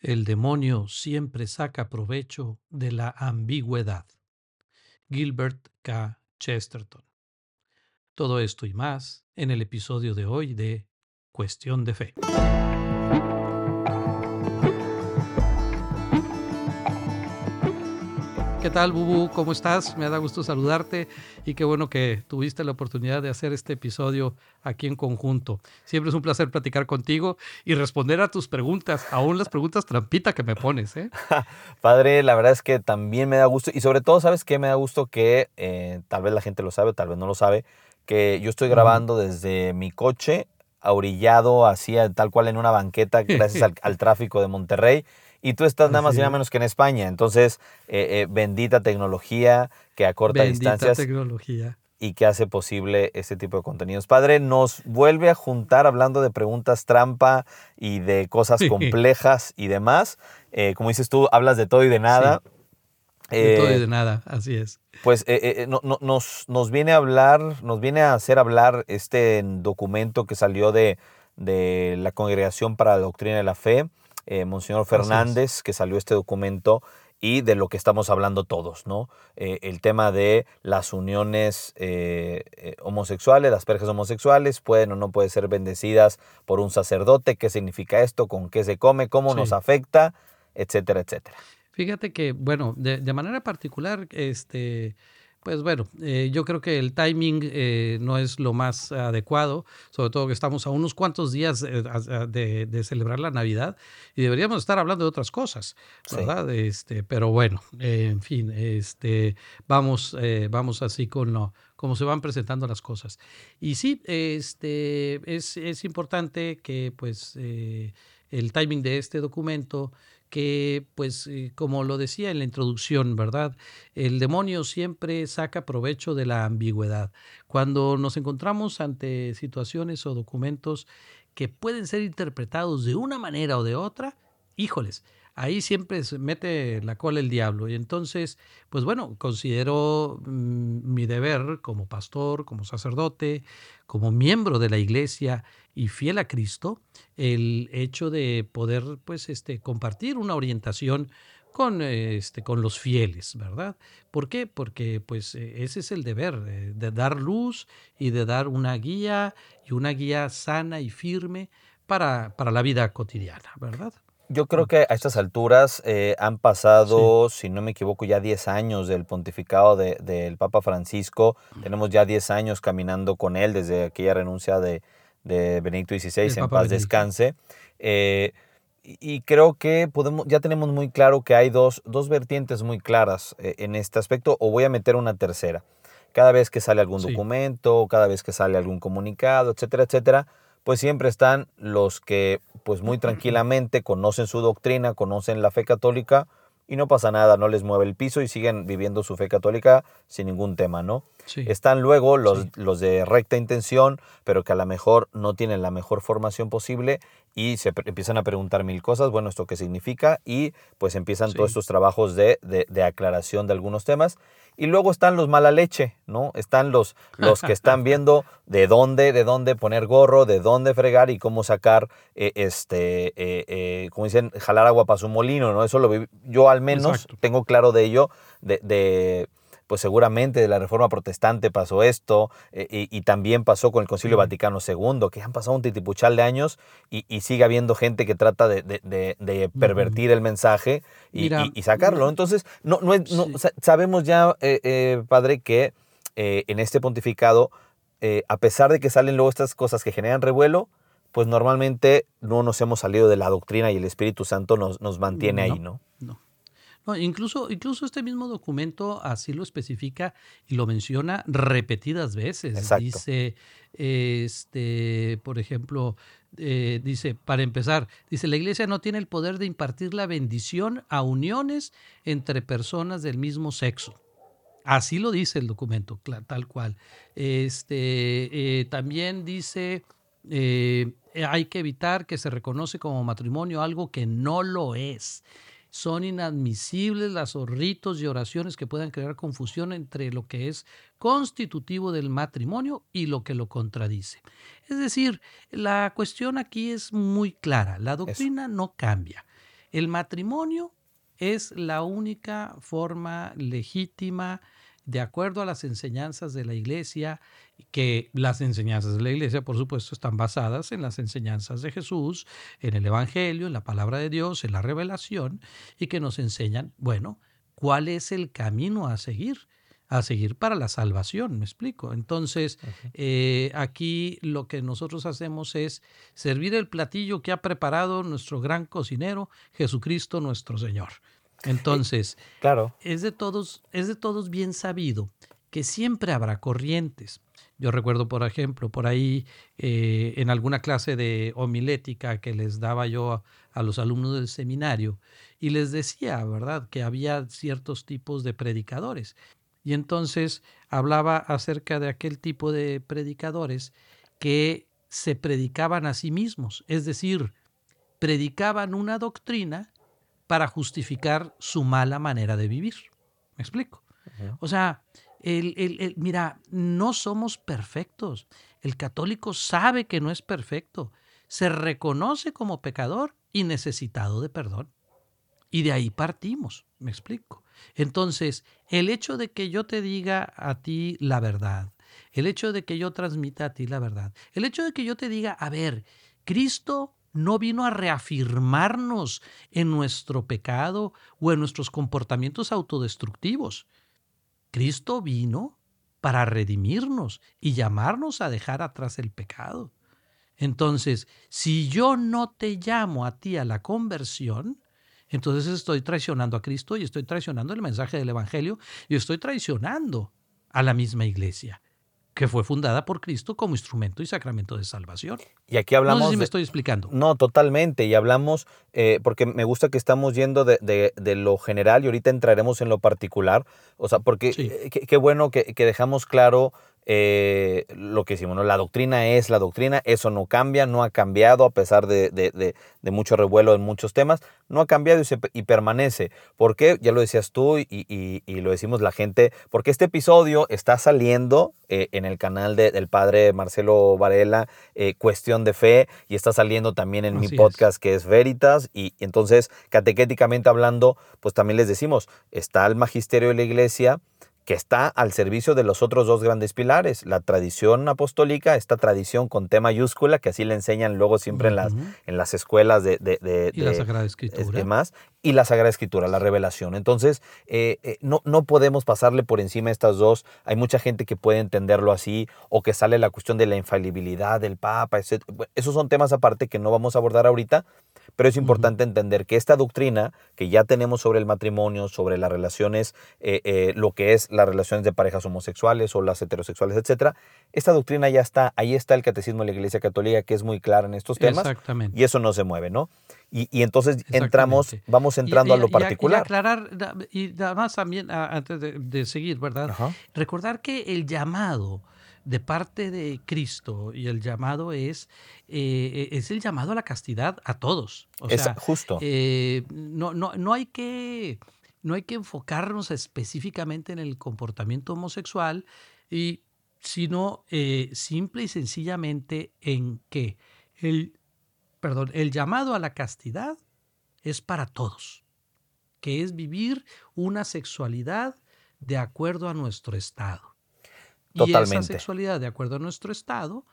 El demonio siempre saca provecho de la ambigüedad. Gilbert K. Chesterton. Todo esto y más en el episodio de hoy de Cuestión de Fe. ¿Qué tal, Bubu? ¿Cómo estás? Me da gusto saludarte y qué bueno que tuviste la oportunidad de hacer este episodio aquí en conjunto. Siempre es un placer platicar contigo y responder a tus preguntas, aún las preguntas trampita que me pones. ¿eh? Padre, la verdad es que también me da gusto y sobre todo, ¿sabes qué? Me da gusto que eh, tal vez la gente lo sabe, tal vez no lo sabe, que yo estoy grabando desde mi coche, orillado, así tal cual en una banqueta, gracias al, al tráfico de Monterrey y tú estás nada más y nada menos que en España. Entonces, eh, eh, bendita tecnología que acorta bendita distancias. tecnología. Y que hace posible este tipo de contenidos. Padre, nos vuelve a juntar hablando de preguntas trampa y de cosas complejas y demás. Eh, como dices tú, hablas de todo y de nada. De todo y de nada, así es. Pues nos, nos, viene a hablar, nos viene a hacer hablar este documento que salió de, de la Congregación para la Doctrina de la Fe, eh, Monseñor Fernández, que salió este documento y de lo que estamos hablando todos, ¿no? Eh, el tema de las uniones eh, homosexuales, las parejas homosexuales, pueden o no pueden ser bendecidas por un sacerdote, qué significa esto, con qué se come, cómo nos afecta, etcétera, etcétera. Fíjate que, bueno, de, de manera particular, este, pues bueno, eh, yo creo que el timing eh, no es lo más adecuado, sobre todo que estamos a unos cuantos días eh, de, celebrar la Navidad y deberíamos estar hablando de otras cosas, ¿verdad? Este, pero bueno, en fin, este, vamos, vamos así con lo, como se van presentando las cosas. Y sí, este, es, es importante que pues el timing de este documento que, pues, eh, como lo decía en la introducción, ¿verdad? El demonio siempre saca provecho de la ambigüedad. Cuando nos encontramos ante situaciones o documentos que pueden ser interpretados de una manera o de otra, híjoles, ahí siempre se mete la cola el diablo. Y entonces, pues bueno, considero mm, mi deber como pastor, como sacerdote, como miembro de la iglesia y fiel a Cristo, el hecho de poder, pues, este, compartir una orientación con, este, con los fieles, ¿verdad? ¿Por qué? Porque pues e, ese es el deber, eh, de dar luz y de dar una guía y una guía sana y firme para, para la vida cotidiana, ¿verdad? Yo creo que a estas alturas eh, han pasado, si no me equivoco, ya 10 años del pontificado del Papa Francisco. Tenemos ya 10 años caminando con él desde aquella renuncia de, de Benedicto XVI, en paz descanse. Eh, y creo que podemos, ya tenemos muy claro que hay dos, dos vertientes muy claras eh, en este aspecto, o voy a meter una tercera. Cada vez que sale algún documento, cada vez que sale algún comunicado, etcétera, etcétera, pues siempre están los que pues muy tranquilamente conocen su doctrina, conocen la fe católica y no pasa nada, no les mueve el piso y siguen viviendo su fe católica sin ningún tema, ¿no? Están luego los, los de recta intención, pero que a lo mejor no tienen la mejor formación posible y se empiezan a preguntar mil cosas, bueno, ¿esto qué significa? Y pues empiezan todos estos trabajos de, de, aclaración de algunos temas. Y luego están los mala leche, ¿no? Están los, los que están viendo de dónde, de dónde poner gorro, de dónde fregar y cómo sacar, eh, este, eh, eh, como dicen, jalar agua para su molino, ¿no? Eso lo yo al menos tengo claro de ello, de, de pues seguramente de la Reforma Protestante pasó esto, eh, y, también pasó con el Concilio Vaticano II, que han pasado un titipuchal de años y, sigue habiendo gente que trata de, pervertir el mensaje y, sacarlo. Entonces, no, no, sabemos ya, eh, eh, padre, que en este pontificado, a pesar de que salen luego estas cosas que generan revuelo, pues normalmente no nos hemos salido de la doctrina y el Espíritu Santo nos, nos mantiene ahí, ¿no? No. Incluso, incluso este mismo documento así lo especifica y lo menciona repetidas veces. Dice, este, por ejemplo, eh, dice, para empezar, dice, la iglesia no tiene el poder de impartir la bendición a uniones entre personas del mismo sexo. Así lo dice el documento, tal cual. Este, eh, también dice, eh, hay que evitar que se reconoce como matrimonio algo que no lo es son inadmisibles las ritos y oraciones que puedan crear confusión entre lo que es constitutivo del matrimonio y lo que lo contradice. Es decir, la cuestión aquí es muy clara, la doctrina no cambia. el matrimonio es la única forma legítima de acuerdo a las enseñanzas de la iglesia, que las enseñanzas de la iglesia, por supuesto, están basadas en las enseñanzas de Jesús, en el Evangelio, en la palabra de Dios, en la revelación, y que nos enseñan, bueno, cuál es el camino a seguir a seguir para la salvación, me explico. Entonces, eh, aquí lo que nosotros hacemos es servir el platillo que ha preparado nuestro gran cocinero, Jesucristo nuestro Señor. Entonces, claro. es, de todos, es de todos bien sabido que siempre habrá corrientes. Yo recuerdo, por ejemplo, por ahí eh, en alguna clase de homilética que les daba yo a, a, los alumnos del seminario y les decía, ¿verdad?, que había ciertos tipos de predicadores. Y entonces hablaba acerca de aquel tipo de predicadores que se predicaban a sí mismos, es decir, predicaban una doctrina para justificar su mala manera de vivir. ¿Me explico? O sea, el, el, mira, no somos perfectos. El católico sabe que no es perfecto. Se reconoce como pecador y necesitado de perdón. Y de ahí partimos, me explico. Entonces, el hecho de que yo te diga a ti la verdad, el hecho de que yo transmita a ti la verdad, el hecho de que yo te diga, a ver, Cristo no vino a reafirmarnos en nuestro pecado o en nuestros comportamientos autodestructivos. Cristo vino para redimirnos y llamarnos a dejar atrás el pecado. Entonces, si yo no te llamo a ti a la conversión, entonces estoy traicionando a Cristo y estoy traicionando el mensaje del Evangelio y estoy traicionando a la misma iglesia que fue fundada por Cristo como instrumento y sacramento de salvación. Y aquí hablamos... No sé si me estoy explicando. No, totalmente. Y hablamos, eh, porque me gusta que estamos yendo de, de, de, lo general y ahorita entraremos en lo particular. O sea, porque sí. Eh, qué bueno que, que, dejamos claro eh, lo que decimos, ¿no? la doctrina es la doctrina, eso no cambia, no ha cambiado a pesar de, de, de mucho revuelo en muchos temas, no ha cambiado y, se, y permanece. ¿Por qué? Ya lo decías tú y, y, y, lo decimos la gente, porque este episodio está saliendo eh, en el canal del padre Marcelo Varela, eh, Cuestión de Fe, y está saliendo también en Así mi podcast es. que es Veritas, y, entonces, catequéticamente hablando, pues también les decimos, está el magisterio de la iglesia, que está al servicio de los otros dos grandes pilares, la tradición apostólica, esta tradición con T mayúscula, que así le enseñan luego siempre uh -huh. en, las, en las escuelas de... de, de y de, la Sagrada Escritura. Demás, y la Sagrada Escritura, la revelación. Entonces, eh, eh, no, no podemos pasarle por encima estas dos. Hay mucha gente que puede entenderlo así, o que sale la cuestión de la infalibilidad del Papa, etc. Esos son temas aparte que no vamos a abordar ahorita, pero es importante uh -huh. entender que esta doctrina que ya tenemos sobre el matrimonio, sobre las relaciones, eh, lo que es las relaciones de parejas homosexuales o las heterosexuales, etcétera, esta doctrina ya está, ahí está el catecismo de la Iglesia Católica que es muy clara en estos temas. Exactamente. Y eso no se mueve, ¿no? Y, y entonces entramos, vamos entrando y, y, a lo particular. Y, aclarar, y además también, antes de, de seguir, ¿verdad? Ajá. Recordar que el llamado de parte de Cristo y el llamado es, eh, es el llamado a la castidad a todos. O es sea, justo. Eh, no, no, no hay que no hay que enfocarnos específicamente en el comportamiento homosexual, y, sino eh, simple y sencillamente en que el, perdón, el llamado a la castidad es para todos, que es vivir una sexualidad de acuerdo a nuestro estado. Totalmente. Y esa sexualidad de acuerdo a nuestro estado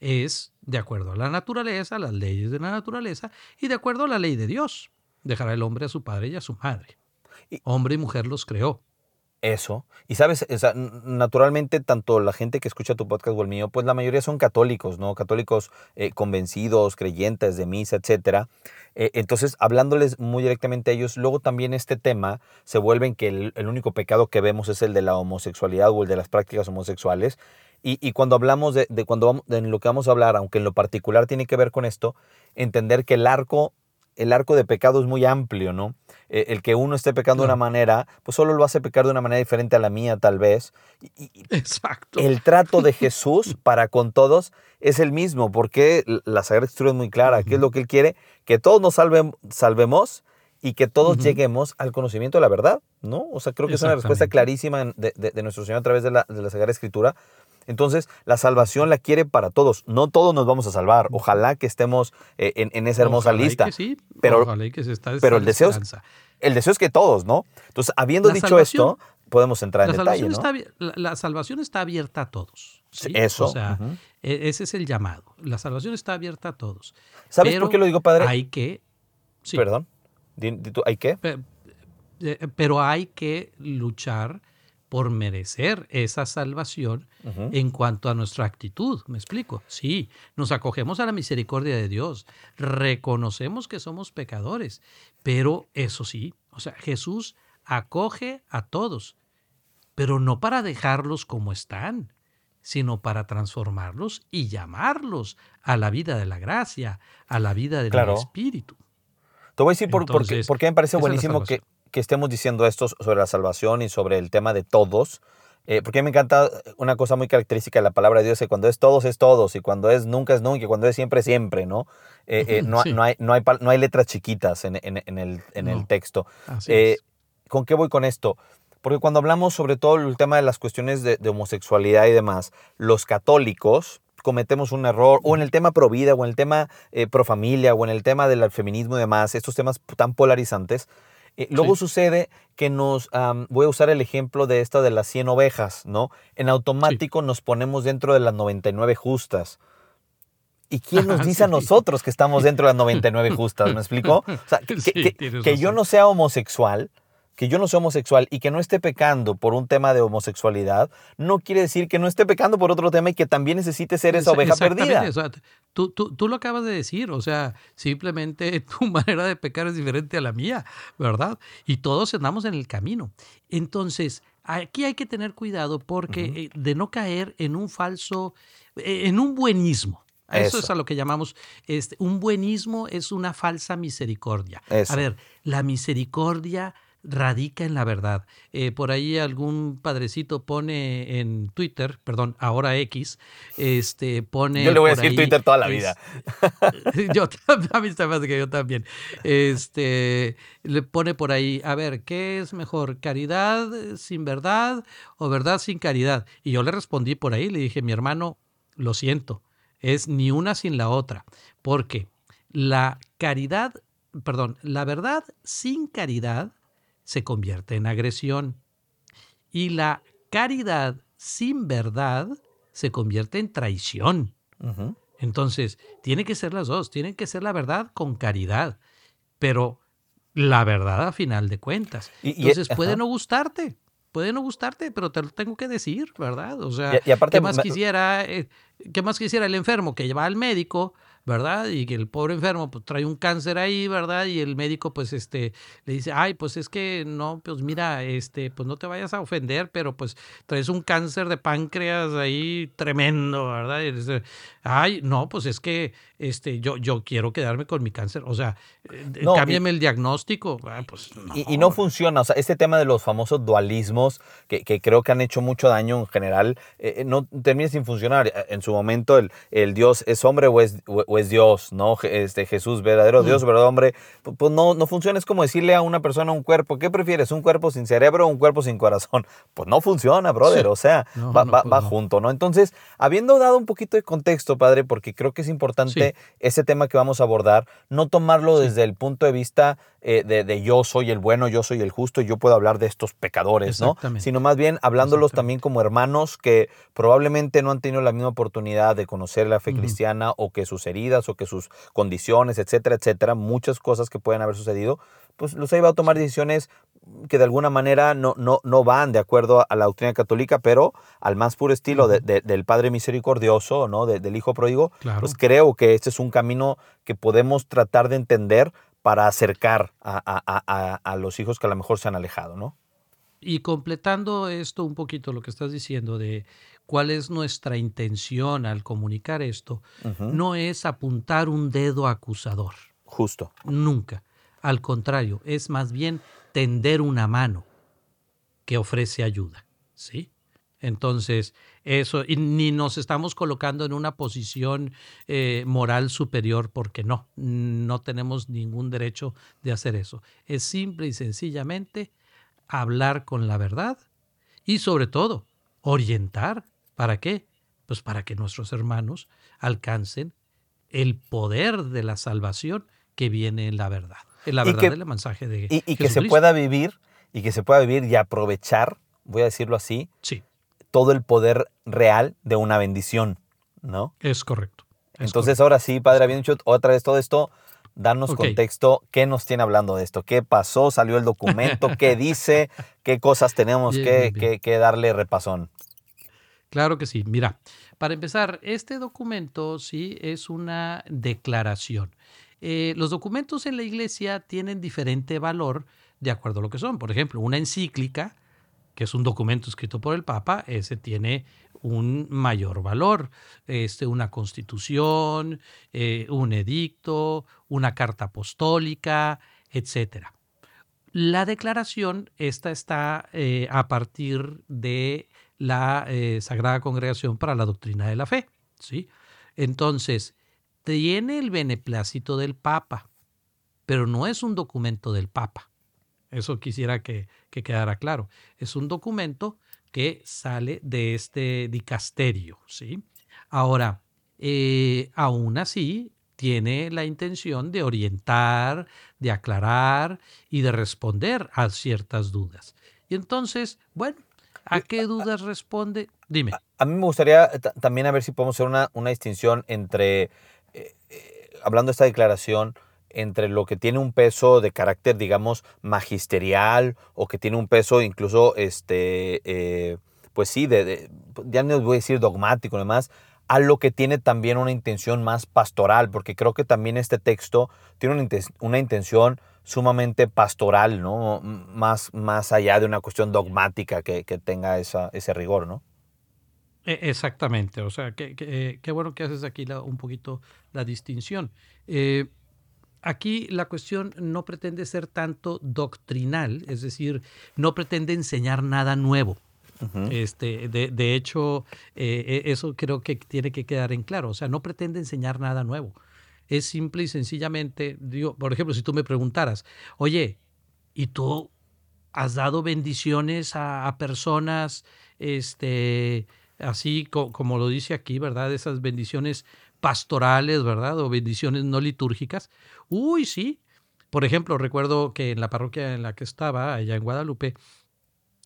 es de acuerdo a la naturaleza, las leyes de la naturaleza y de acuerdo a la ley de Dios. Dejará el hombre a su padre y a su madre. Hombre y mujer los creó. Eso. Y sabes, o sea, naturalmente, tanto la gente que escucha tu podcast o el mío, pues la mayoría son católicos, ¿no? Católicos eh, convencidos, creyentes de misa, etcétera. Eh, entonces, hablándoles muy directamente a ellos, luego también este tema se vuelve en que el, el, único pecado que vemos es el de la homosexualidad o el de las prácticas homosexuales. Y, y cuando hablamos de, de cuando vamos, de lo que vamos a hablar, aunque en lo particular tiene que ver con esto, entender que el arco el arco de pecado es muy amplio, ¿no? Eh, el que uno esté pecando de una manera, pues solo lo hace pecar de una manera diferente a la mía, tal vez. Y, Exacto. El trato de Jesús para con todos es el mismo, porque la Sagrada Escritura es muy clara. Uh -huh. ¿Qué es lo que Él quiere? Que todos nos salve, salvemos y que todos uh -huh. lleguemos al conocimiento de la verdad, ¿no? O sea, creo que es una respuesta clarísima de, de, de, nuestro Señor a través de la, de la Sagrada Escritura. Entonces, la salvación la quiere para todos. No todos nos vamos a salvar. Ojalá que estemos eh, en, esa hermosa lista. sí. Pero, que se está pero el deseo, es, el deseo es que todos, ¿no? Entonces, habiendo dicho esto, podemos entrar en detalle. la, salvación está abierta a todos. Eso. O sea, e, ese es el llamado. La salvación está abierta a todos. ¿Sabes por qué lo digo, padre? Hay que. Perdón. ¿Hay qué? Eh, pero hay que luchar por merecer esa salvación en cuanto a nuestra actitud. ¿Me explico? Sí, nos acogemos a la misericordia de Dios, reconocemos que somos pecadores, pero eso sí, o sea, Jesús acoge a todos, pero no para dejarlos como están, sino para transformarlos y llamarlos a la vida de la gracia, a la vida del Espíritu. Te voy a decir por, qué, me parece buenísimo que, que estemos diciendo esto sobre la salvación y sobre el tema de todos. Eh, porque a mí me encanta una cosa muy característica de la palabra de Dios, que cuando es todos es todos, y cuando es nunca es nunca, y cuando es siempre es siempre, ¿no? Eh, eh, no, no, hay, no, hay, no hay letras chiquitas en, en, en el, en el texto. ¿Con qué voy con esto? Porque cuando hablamos sobre todo el tema de las cuestiones de, de homosexualidad y demás, los católicos, cometemos un error, o en el tema pro vida, o en el tema pro familia, o en el tema del feminismo y demás, estos temas tan polarizantes, eh, luego sucede que nos, voy a usar el ejemplo de esta de las 100 ovejas, ¿no? En automático nos ponemos dentro de las 99 justas. ¿Y quién nos dice a nosotros que estamos dentro de las 99 justas? ¿Me explico? O sea, que yo no sea homosexual que yo no soy homosexual y que no esté pecando por un tema de homosexualidad, no quiere decir que no esté pecando por otro tema y que también necesite ser esa oveja perdida. tú, tú, tú, lo acabas de decir, o sea, simplemente tu manera de pecar es diferente a la mía, ¿verdad? Y todos andamos en el camino. Entonces, aquí hay que tener cuidado porque eh, de no caer en un falso, eh, en un buenismo. Eso, es a lo que llamamos, este, un buenismo es una falsa misericordia. A ver, la misericordia radica en la verdad. Eh, por ahí algún padrecito pone en Twitter, perdón, ahora X, este, pone... Yo le voy a decir Twitter toda la vida. yo, a mí se me hace que yo también. Este, le pone por ahí, a ver, ¿qué es mejor? ¿Caridad sin verdad o verdad sin caridad? Y yo le respondí por ahí, le dije, mi hermano, lo siento, es ni una sin la otra, porque la caridad, perdón, la verdad sin caridad se convierte en agresión. Y la caridad sin verdad se convierte en traición. Entonces, tiene que ser las dos, tienen que ser la verdad con caridad, pero la verdad a final de cuentas. Entonces, puede no gustarte, puede no gustarte, pero te lo tengo que decir, ¿verdad? O sea, ¿qué, más quisiera, eh, ¿qué más quisiera el enfermo que lleva al médico? ¿Verdad? Y que el pobre enfermo pues trae un cáncer ahí, ¿verdad? Y el médico pues este le dice, "Ay, pues es que no, pues mira, este pues no te vayas a ofender, pero pues traes un cáncer de páncreas ahí tremendo, ¿verdad?" Y dice, "Ay, no, pues es que este yo yo quiero quedarme con mi cáncer, o sea, eh, cámbiame el diagnóstico." Ah, pues, y, no funciona, o sea, este tema de los famosos dualismos que, que creo que han hecho mucho daño en general, eh, eh, no termina sin funcionar. En su momento el, el Dios es hombre o es o es Dios, ¿no? Este Jesús, verdadero Dios, verdadero hombre, pues no, no funciona. Es como decirle a una persona un cuerpo, ¿qué prefieres? ¿Un cuerpo sin cerebro o un cuerpo sin corazón? Pues no funciona, brother, o sea, va, va, pues junto, ¿no? Entonces, habiendo dado un poquito de contexto, padre, porque creo que es importante ese tema que vamos a abordar, no tomarlo desde el punto de vista eh, de, yo soy el bueno, yo soy el justo y yo puedo hablar de estos pecadores, ¿no? Sino más bien hablándolos también como hermanos que probablemente no han tenido la misma oportunidad de conocer la fe cristiana o que sus heridas o que sus condiciones, etcétera, etcétera, muchas cosas que pueden haber sucedido, pues los ha llevado a tomar decisiones que de alguna manera no, no, no van de acuerdo a la doctrina católica, pero al más puro estilo del Padre Misericordioso, ¿no? del Hijo Pródigo, pues creo que este es un camino que podemos tratar de entender para acercar a, a, los hijos que a lo mejor se han alejado, ¿no? Y completando esto un poquito, lo que estás diciendo de cuál es nuestra intención al comunicar esto, no es apuntar un dedo acusador. Justo. Nunca. Al contrario, es más bien tender una mano que ofrece ayuda. ¿Sí? Entonces, eso, y ni nos estamos colocando en una posición eh, moral superior, porque no, no tenemos ningún derecho de hacer eso. Es simple y sencillamente hablar con la verdad y sobre todo orientar ¿Para qué? pues para que nuestros hermanos alcancen el poder de la salvación que viene en la verdad, la verdad del mensaje de y, y que se pueda vivir y que se pueda vivir y aprovechar, voy a decirlo así, sí. todo el poder real de una bendición, ¿no? Es correcto. Entonces ahora sí, padre, había dicho otra vez todo esto, darnos contexto, qué nos tiene hablando de esto, qué pasó, salió el documento, qué dice, qué cosas tenemos que, que darle repasón. Claro que sí. Mira, para empezar, este documento sí es una declaración. Eh, los documentos en la iglesia tienen diferente valor de acuerdo a lo que son. Por ejemplo, una encíclica, que es un documento escrito por el Papa, ese tiene un mayor valor. Este, una constitución, eh, un edicto, una carta apostólica, etc. La declaración, esta está eh, a partir de la Sagrada Congregación para la Doctrina de la Fe. ¿sí? Entonces, tiene el beneplácito del Papa, pero no es un documento del Papa. Eso quisiera que, quedara claro. Es un documento que sale de este dicasterio. ¿sí? Ahora, eh, aún así, tiene la intención de orientar, de aclarar y de responder a ciertas dudas. Y entonces, bueno, ¿a qué dudas responde? Dime. A, mí me gustaría también a ver si podemos hacer una, una distinción entre hablando de esta declaración, entre lo que tiene un peso de carácter, digamos, magisterial o que tiene un peso incluso, este, eh, pues sí, de, ya no voy a decir dogmático, además, a lo que tiene también una intención más pastoral, porque creo que también este texto tiene una, intención sumamente pastoral, ¿no? Más, más allá de una cuestión dogmática que, que tenga esa, ese rigor, ¿no? E, exactamente, o sea, qué eh, bueno que haces aquí un poquito la distinción. Eh, aquí la cuestión no pretende ser tanto doctrinal, es decir, no pretende enseñar nada nuevo. este, de, hecho, eh, e, eso creo que tiene que quedar en claro, o sea, no pretende enseñar nada nuevo. Es simple y sencillamente, digo, por ejemplo, si tú me preguntaras, oye, ¿y tú has dado bendiciones a, a personas, este, así como lo dice aquí, ¿verdad? Esas bendiciones pastorales, ¿verdad? O bendiciones no litúrgicas. Uy, sí. Por ejemplo, recuerdo que en la parroquia en la que estaba, allá en Guadalupe,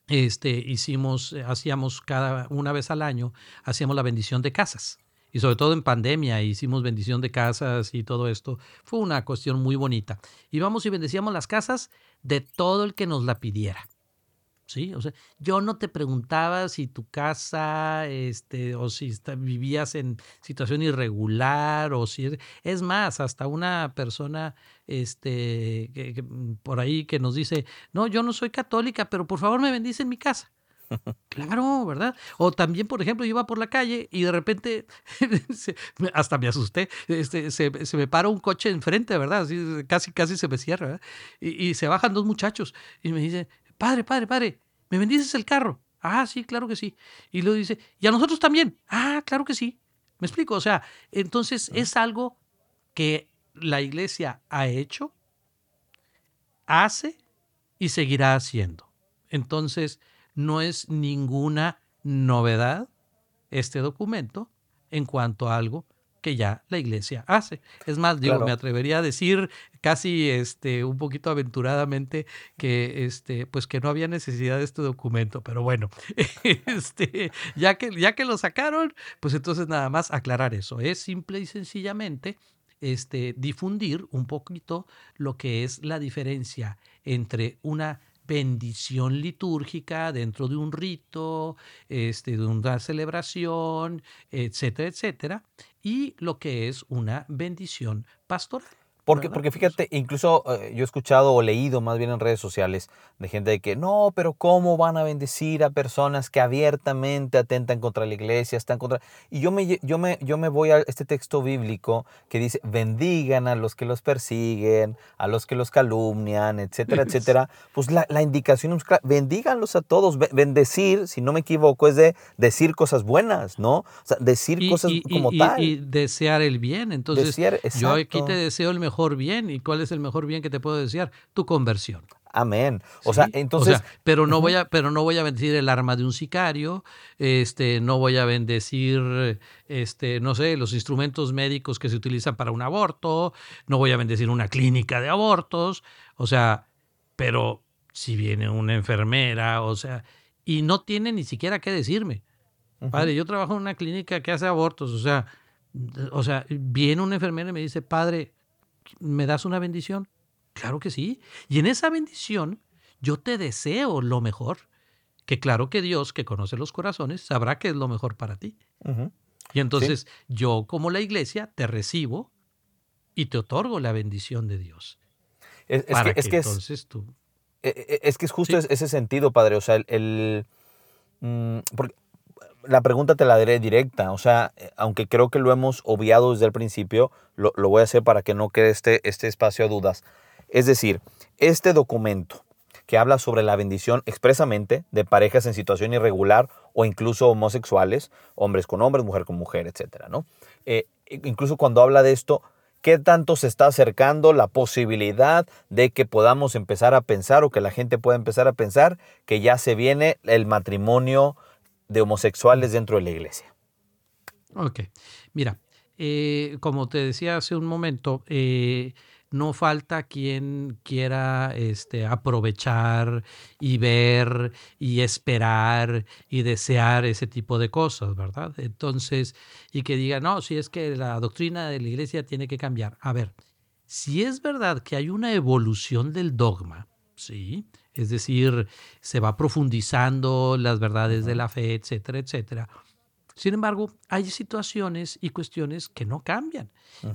este, hicimos, hacíamos cada una vez al año, hacíamos la bendición de casas. Y sobre todo en pandemia hicimos bendición de casas y todo esto. Fue una cuestión muy bonita. Íbamos y bendecíamos las casas de todo el que nos la pidiera. ¿Sí? O sea, yo no te preguntaba si tu casa, este, o si vivías en situación irregular, o si es, más, hasta una persona, este, que, mm, por ahí que nos dice, no, yo no soy católica, pero por favor me bendice en mi casa. Claro, ¿verdad? O también, por ejemplo, yo iba por la calle y de repente, hasta me asusté, este, se, me para un coche enfrente, ¿verdad? Así, casi, casi se me cierra, Y, y, se bajan dos muchachos y me dicen, padre, padre, padre, ¿me bendices el carro? Ah, sí, claro que sí. Y luego dice, ¿y a nosotros también? Ah, claro que sí. ¿Me explico? O sea, entonces es algo que la iglesia ha hecho, hace y seguirá haciendo. Entonces, no es ninguna novedad este documento en cuanto a algo que ya la iglesia hace. Es más, digo, me atrevería a decir casi este, un poquito aventuradamente que, este, pues que no había necesidad de este documento, pero bueno, este, ya, que, ya que lo sacaron, pues entonces nada más aclarar eso. Es simple y sencillamente este, difundir un poquito lo que es la diferencia entre una bendición litúrgica dentro de un rito, este, de una celebración, etcétera, etcétera, y lo que es una bendición pastoral. Porque, porque fíjate, incluso eh, yo he escuchado o leído más bien en redes sociales de gente de que no, pero ¿cómo van a bendecir a personas que abiertamente atentan contra la iglesia, están contra... Y yo me, yo me, yo me voy a este texto bíblico que dice, bendigan a los que los persiguen, a los que los calumnian, etcétera, etcétera. Pues la, la indicación es clara, bendíganlos a todos. Bendecir, si no me equivoco, es de decir cosas buenas, ¿no? O sea, decir cosas como tal. Y desear el bien. Entonces, yo aquí te deseo el mejor bien. ¿Y cuál es el mejor bien que te puedo desear? Tu conversión. Amén. O sea, entonces. pero no voy a, pero no voy a bendecir el arma de un sicario, este, no voy a bendecir, este, no sé, los instrumentos médicos que se utilizan para un aborto, no voy a bendecir una clínica de abortos. O sea, pero si viene una enfermera, o sea, y no tiene ni siquiera qué decirme. Padre, yo trabajo en una clínica que hace abortos, o sea, o sea, viene una enfermera y me dice, padre, ¿me das una bendición? Claro que sí. Y en esa bendición yo te deseo lo mejor, que claro que Dios, que conoce los corazones, sabrá que es lo mejor para ti. Y entonces yo como la iglesia te recibo y te otorgo la bendición de Dios. Es, que, es entonces tú... E, e, es que es justo ese sentido, padre. O sea, el... Mm, la pregunta te la daré directa. O sea, aunque creo que lo hemos obviado desde el principio, lo, voy a hacer para que no quede este, este espacio a dudas. Es decir, este documento que habla sobre la bendición expresamente de parejas en situación irregular o incluso homosexuales, hombres con hombres, mujer con mujer, etc. ¿no? Eh, incluso cuando habla de esto, ¿qué tanto se está acercando la posibilidad de que podamos empezar a pensar o que la gente pueda empezar a pensar que ya se viene el matrimonio de homosexuales dentro de la iglesia? Ok, mira, eh, como te decía hace un momento, eh, no falta quien quiera este, aprovechar y ver y esperar y desear ese tipo de cosas, ¿verdad? Entonces, y que diga, no, si es que la doctrina de la iglesia tiene que cambiar. A ver, si es verdad que hay una evolución del dogma, ¿sí? Es decir, se va profundizando las verdades de la fe, etcétera, etcétera sin embargo, hay situaciones y cuestiones que no cambian.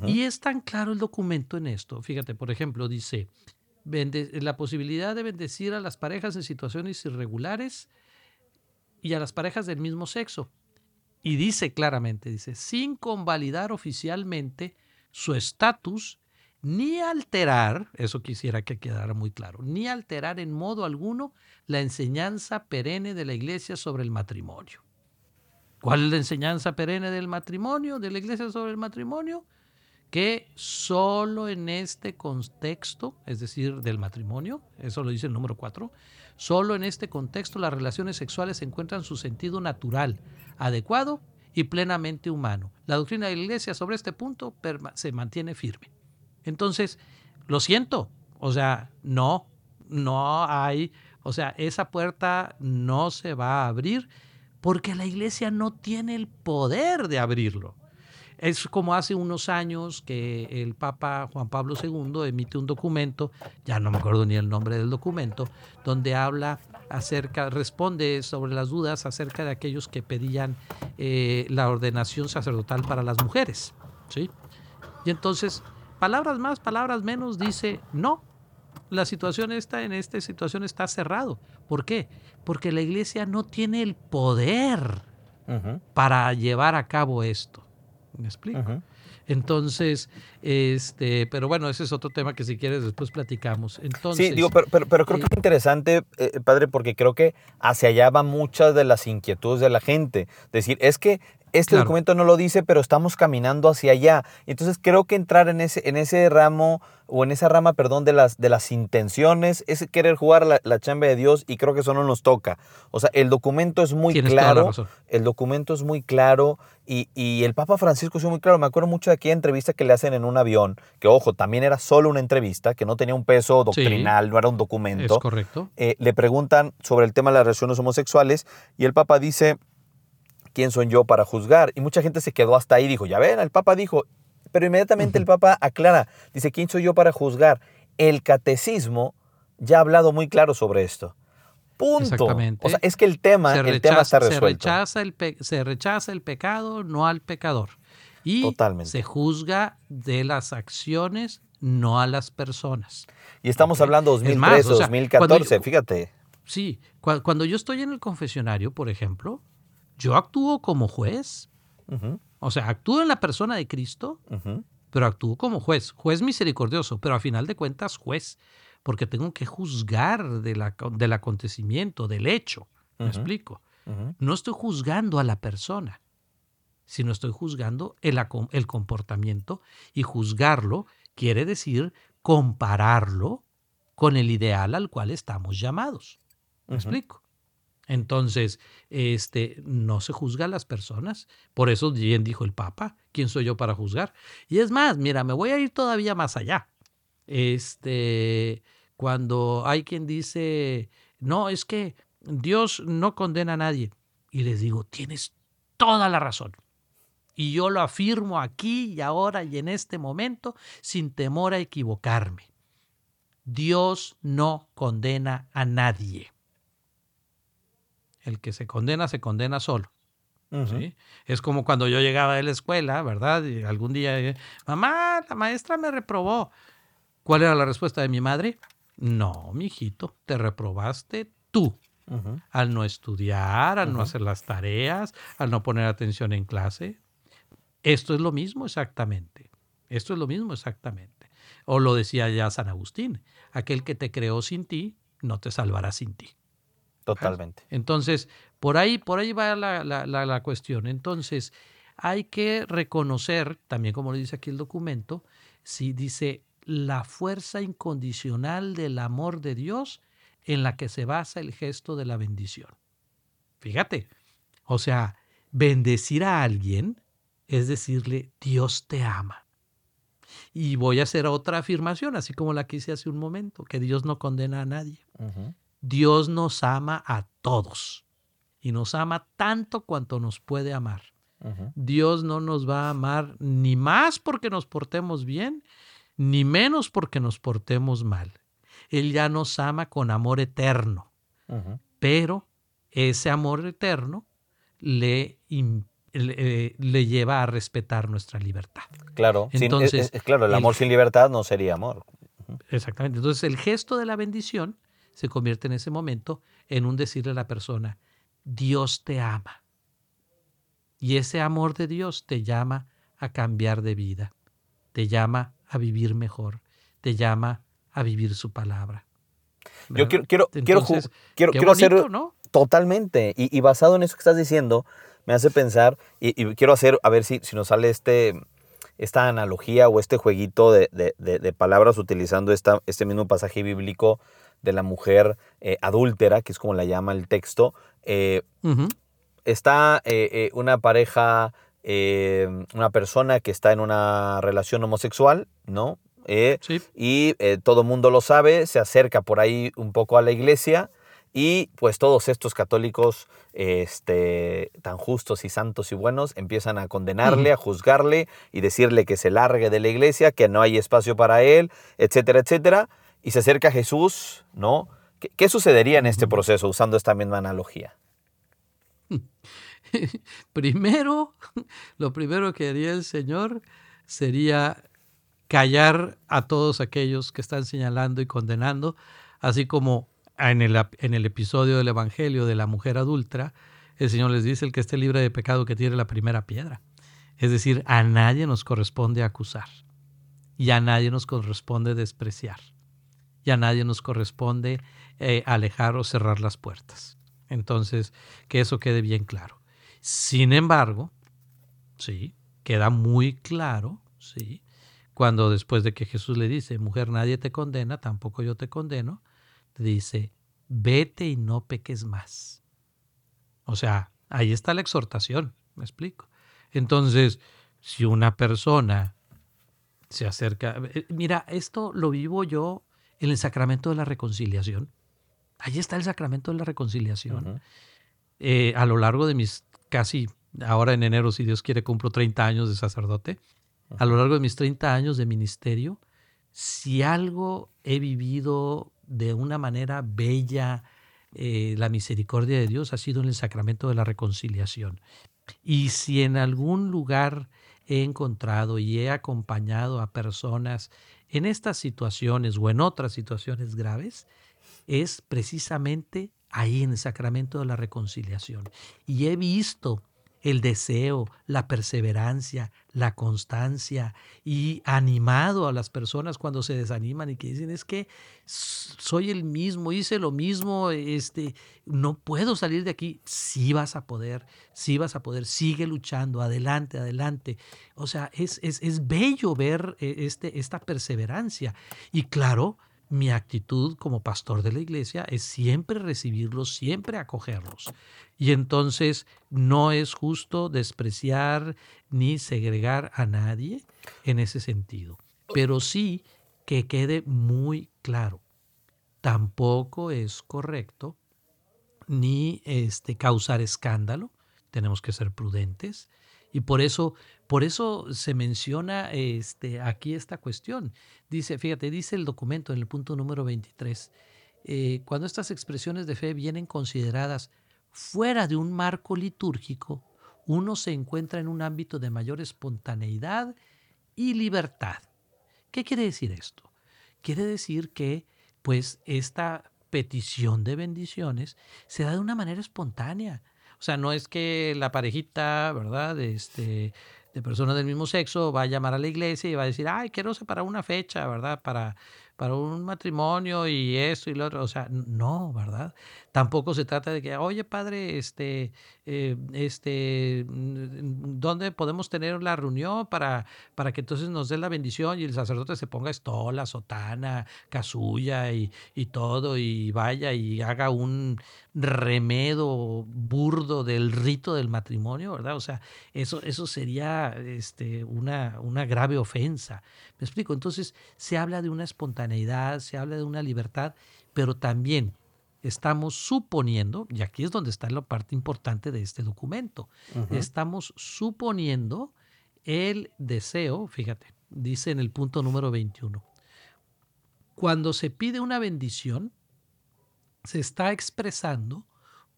Y es tan claro el documento en esto. Fíjate, por ejemplo, dice, la posibilidad de bendecir a las parejas en situaciones irregulares y a las parejas del mismo sexo. Y dice claramente, dice, sin convalidar oficialmente su estatus ni alterar, eso quisiera que quedara muy claro, ni alterar en modo alguno la enseñanza perenne de la Iglesia sobre el matrimonio. ¿Cuál es la enseñanza perenne del matrimonio, de la iglesia sobre el matrimonio? Que solo en este contexto, es decir, del matrimonio, eso lo dice el número cuatro, solo en este contexto las relaciones sexuales encuentran su sentido natural, adecuado y plenamente humano. La doctrina de la iglesia sobre este punto se mantiene firme. Entonces, lo siento, o sea, no, no hay, o sea, esa puerta no se va a abrir porque la iglesia no tiene el poder de abrirlo. Es como hace unos años que el Papa Juan Pablo II emite un documento, ya no me acuerdo ni el nombre del documento, donde habla acerca, responde sobre las dudas acerca de aquellos que pedían eh, la ordenación sacerdotal para las mujeres. ¿sí? Y entonces, palabras más, palabras menos, dice, no, la situación está en esta situación está cerrado. ¿Por qué? Porque la iglesia no tiene el poder para llevar a cabo esto. ¿Me explico? Entonces, este, pero bueno, ese es otro tema que si quieres después platicamos. Entonces, sí, digo, pero, pero, creo que es eh, interesante, eh, padre, porque creo que hacia allá van muchas de las inquietudes de la gente. Decir, es que este documento no lo dice, pero estamos caminando hacia allá. Entonces creo que entrar en ese, en ese ramo o en esa rama, perdón, de las, de las intenciones es querer jugar la, la chamba de Dios y creo que eso no nos toca. O sea, el documento es muy claro. El documento es muy claro y, y, el Papa Francisco es muy claro. Me acuerdo mucho de aquella entrevista que le hacen en un avión, que ojo, también era solo una entrevista, que no tenía un peso doctrinal, no era un documento. Es correcto. Eh, le preguntan sobre el tema de las relaciones homosexuales y el Papa dice ¿quién soy yo para juzgar? Y mucha gente se quedó hasta ahí, dijo, ya ven, el Papa dijo, pero inmediatamente el Papa aclara, dice, ¿quién soy yo para juzgar? El catecismo ya ha hablado muy claro sobre esto. Punto. Exactamente. O sea, es que el tema, el tema está resuelto. Se rechaza, el se rechaza el pecado, no al pecador. Y Totalmente. se juzga de las acciones, no a las personas. Y estamos hablando 2013, 2014, fíjate. Sí, cuando yo estoy en el confesionario, por ejemplo, yo actúo como juez. O sea, actúo en la persona de Cristo, pero actúo como juez. Juez misericordioso, pero a final de cuentas juez, porque tengo que juzgar del acontecimiento, del hecho. ¿Me explico? No estoy juzgando a la persona, sino estoy juzgando el, el comportamiento y juzgarlo quiere decir compararlo con el ideal al cual estamos llamados. ¿Me explico? Entonces, este, no se juzga a las personas. Por eso bien dijo el Papa, ¿quién soy yo para juzgar? Y es más, mira, me voy a ir todavía más allá. Este, cuando hay quien dice, no, es que Dios no condena a nadie. Y les digo, tienes toda la razón. Y yo lo afirmo aquí y ahora y en este momento sin temor a equivocarme. Dios no condena a nadie. El que se condena, se condena solo. Es como cuando yo llegaba de la escuela, ¿verdad? Y algún día, eh, mamá, la maestra me reprobó. ¿Cuál era la respuesta de mi madre? No, mijito, te reprobaste tú. Al no estudiar, al no hacer las tareas, al no poner atención en clase. Esto es lo mismo exactamente. Esto es lo mismo exactamente. O lo decía ya San Agustín, aquel que te creó sin ti, no te salvará sin ti. Totalmente. Entonces, por ahí, por ahí va la, la, cuestión. Entonces, hay que reconocer, también como lo dice aquí el documento, si dice la fuerza incondicional del amor de Dios en la que se basa el gesto de la bendición. Fíjate, o sea, bendecir a alguien es decirle, Dios te ama. Y voy a hacer otra afirmación, así como la que hice hace un momento, que Dios no condena a nadie. Dios nos ama a todos y nos ama tanto cuanto nos puede amar. Dios no nos va a amar ni más porque nos portemos bien, ni menos porque nos portemos mal. Él ya nos ama con amor eterno, pero ese amor eterno le, le, lleva a respetar nuestra libertad. Claro, Entonces, claro, el amor sin libertad no sería amor. Exactamente. Entonces el gesto de la bendición se convierte en ese momento en un decirle a la persona, Dios te ama. Y ese amor de Dios te llama a cambiar de vida, te llama a vivir mejor, te llama a vivir su palabra. Yo quiero, quiero, quiero, quiero, hacer totalmente, y, basado en eso que estás diciendo, me hace pensar, y, quiero hacer, a ver si, si nos sale este, esta analogía o este jueguito de, de, palabras utilizando esta, este mismo pasaje bíblico de la mujer eh, adúltera, que es como la llama el texto. Eh, está eh, una pareja, una persona que está en una relación homosexual, ¿no? Y todo mundo lo sabe, se acerca por ahí un poco a la iglesia y pues todos estos católicos este, tan justos y santos y buenos empiezan a condenarle, a juzgarle y decirle que se largue de la iglesia, que no hay espacio para él, etcétera, etcétera y se acerca a Jesús, ¿no? ¿Qué, sucedería en este proceso usando esta misma analogía? primero, lo primero que haría el Señor sería callar a todos aquellos que están señalando y condenando, así como en el, en el episodio del Evangelio de la mujer adulta, el Señor les dice, el que esté libre de pecado que tiene la primera piedra. Es decir, a nadie nos corresponde acusar y a nadie nos corresponde despreciar y a nadie nos corresponde eh, alejar o cerrar las puertas. Entonces, que eso quede bien claro. Sin embargo, sí, queda muy claro, sí, cuando después de que Jesús le dice, mujer, nadie te condena, tampoco yo te condeno, dice, vete y no peques más. O sea, ahí está la exhortación, me explico. Entonces, si una persona se acerca, eh, mira, esto lo vivo yo en el sacramento de la reconciliación. Ahí está el sacramento de la reconciliación. Eh, a lo largo de mis casi, ahora en enero, si Dios quiere, cumplo 30 años de sacerdote. A lo largo de mis 30 años de ministerio, si algo he vivido de una manera bella, eh, la misericordia de Dios ha sido en el sacramento de la reconciliación. Y si en algún lugar he encontrado y he acompañado a personas en estas situaciones o en otras situaciones graves es precisamente ahí en el sacramento de la reconciliación. Y he visto el deseo, la perseverancia, la constancia y animado a las personas cuando se desaniman y que dicen es que soy el mismo, hice lo mismo, este, no puedo salir de aquí. Sí vas a poder, sí vas a poder, sigue luchando, adelante, adelante. O sea, es, es, es bello ver eh, este, esta perseverancia. Y claro, mi actitud como pastor de la iglesia es siempre recibirlos, siempre acogerlos. Y entonces no es justo despreciar ni segregar a nadie en ese sentido. Pero sí que quede muy claro, tampoco es correcto ni este, causar escándalo, tenemos que ser prudentes. Y por eso, por eso se menciona este, aquí esta cuestión. Dice, fíjate, dice el documento en el punto número 23, eh, cuando estas expresiones de fe vienen consideradas fuera de un marco litúrgico, uno se encuentra en un ámbito de mayor espontaneidad y libertad. ¿Qué quiere decir esto? Quiere decir que, pues, esta petición de bendiciones se da de una manera espontánea. O sea, no es que la parejita, ¿verdad? Este, de personas del mismo sexo va a llamar a la iglesia y va a decir, ay, quiero separar una fecha, ¿verdad? Para, para un matrimonio y esto y lo otro. O sea, no, ¿verdad? Tampoco se trata de que, oye, padre, este, eh, este, ¿dónde podemos tener la reunión para, para que entonces nos dé la bendición y el sacerdote se ponga estola, sotana, casulla y, y todo y vaya y haga un remedo burdo del rito del matrimonio, ¿verdad? O sea, eso, eso sería este, una, una grave ofensa. ¿Me explico? Entonces, se habla de una espontaneidad, se habla de una libertad, pero también estamos suponiendo, y aquí es donde está la parte importante de este documento, estamos suponiendo el deseo, fíjate, dice en el punto número 21, cuando se pide una bendición, se está expresando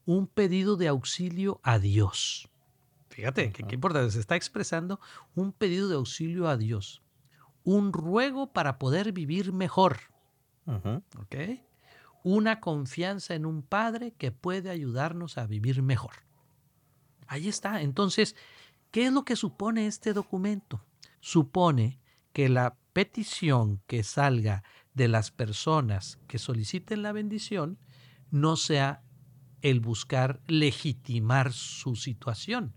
un pedido de auxilio a Dios. Fíjate, qué, importante, se está expresando un pedido de auxilio a Dios, un ruego para poder vivir mejor. ¿Ok? una confianza en un Padre que puede ayudarnos a vivir mejor. Ahí está. Entonces, ¿qué es lo que supone este documento? Supone que la petición que salga de las personas que soliciten la bendición no sea el buscar legitimar su situación,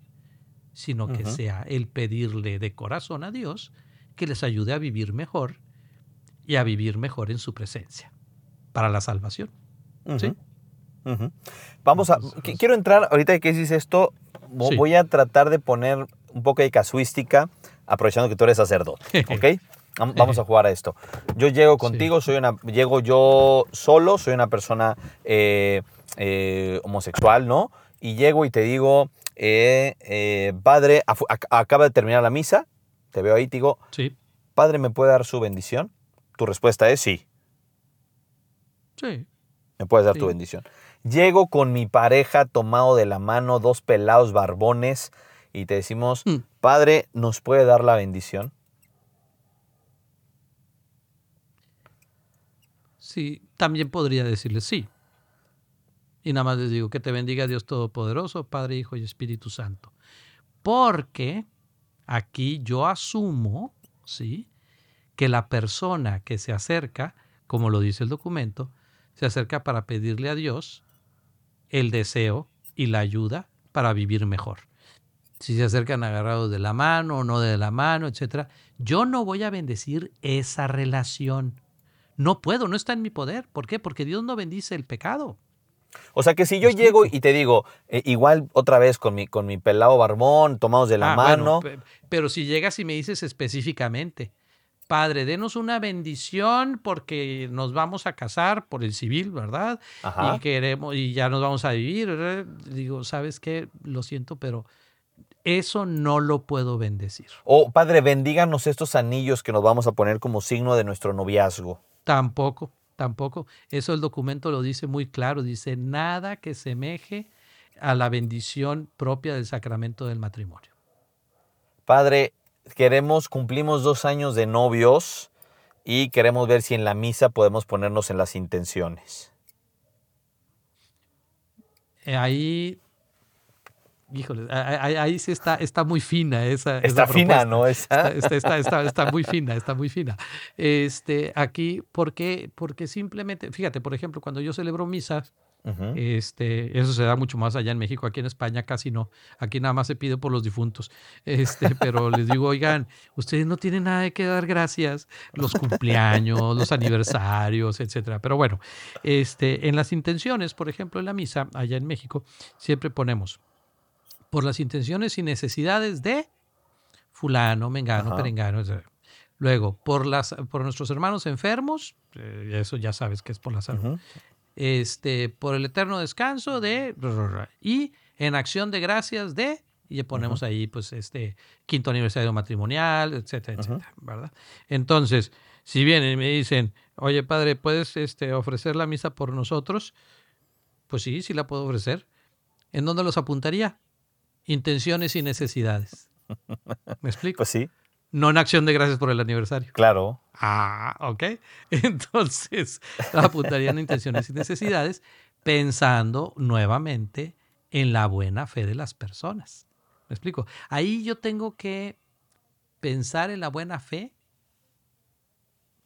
sino que sea el pedirle de corazón a Dios que les ayude a vivir mejor y a vivir mejor en su presencia para la salvación. ¿Sí? Vamos a. Quiero entrar, ahorita que dices esto, voy a tratar de poner un poco de casuística, aprovechando que tú eres sacerdote. ¿Ok? Vamos a jugar a esto. Yo llego contigo, soy una, llego yo solo, soy una persona eh, eh, homosexual, ¿no? Y llego y te digo, eh, padre, acaba de terminar la misa, te veo ahí, te digo, sí. padre, ¿me puede dar su bendición? Tu respuesta es sí. Sí. Me puedes dar tu bendición. Llego con mi pareja tomado de la mano, dos pelados barbones, y te decimos, mm. Padre, ¿nos puede dar la bendición? Sí, también podría decirle sí. Y nada más les digo que te bendiga Dios Todopoderoso, Padre, Hijo y Espíritu Santo. Porque aquí yo asumo, ¿sí? Que la persona que se acerca, como lo dice el documento, se acerca para pedirle a Dios el deseo y la ayuda para vivir mejor. Si se acercan agarrados de la mano o no de la mano, etc. Yo no voy a bendecir esa relación. No puedo, no está en mi poder. ¿Por qué? Porque Dios no bendice el pecado. O sea que si yo llego y te digo, eh, igual otra vez con mi, con mi pelado barbón, tomados de la ah, mano. pero si llegas y me dices específicamente, Padre, denos una bendición porque nos vamos a casar por el civil, ¿verdad? Y queremos y ya nos vamos a vivir. Digo, ¿sabes qué? Lo siento, pero eso no lo puedo bendecir. Oh, Padre, bendíganos estos anillos que nos vamos a poner como signo de nuestro noviazgo. Tampoco, tampoco. Eso el documento lo dice muy claro. Dice, nada que semeje a la bendición propia del sacramento del matrimonio. Padre, queremos, cumplimos dos años de novios y queremos ver si en la misa podemos ponernos en las intenciones. Eh, ahí híjole, ahí, sí está, está muy fina esa. Está fina, ¿no? Está, está, muy fina, está muy fina. Este, aquí, ¿por qué? Porque simplemente, fíjate, por ejemplo, cuando yo celebro misa, este, eso se da mucho más allá en México, aquí en España casi no. Aquí nada más se pide por los difuntos. Este, pero les digo, oigan, ustedes no tienen nada de que dar gracias, los cumpleaños, los aniversarios, etcétera. Pero bueno, este, en las intenciones, por ejemplo, en la misa allá en México, siempre ponemos por las intenciones y necesidades de fulano, mengano, perengano, Luego, por, las, por nuestros hermanos enfermos, eh, eso ya sabes que es por la salud este, por el eterno descanso de... Y en acción de gracias de... Y ponemos ahí, pues, este quinto aniversario matrimonial, etcétera, etcétera, ¿verdad? Entonces, si vienen y me dicen, oye, padre, ¿puedes este, ofrecer la misa por nosotros? Pues sí, sí la puedo ofrecer. ¿En dónde los apuntaría? Intenciones y necesidades. ¿Me explico? Pues sí. No en acción de gracias por el aniversario. Claro. Ah, ok. Entonces, apuntarían intenciones y necesidades pensando nuevamente en la buena fe de las personas. ¿Me explico? Ahí yo tengo que pensar en la buena fe,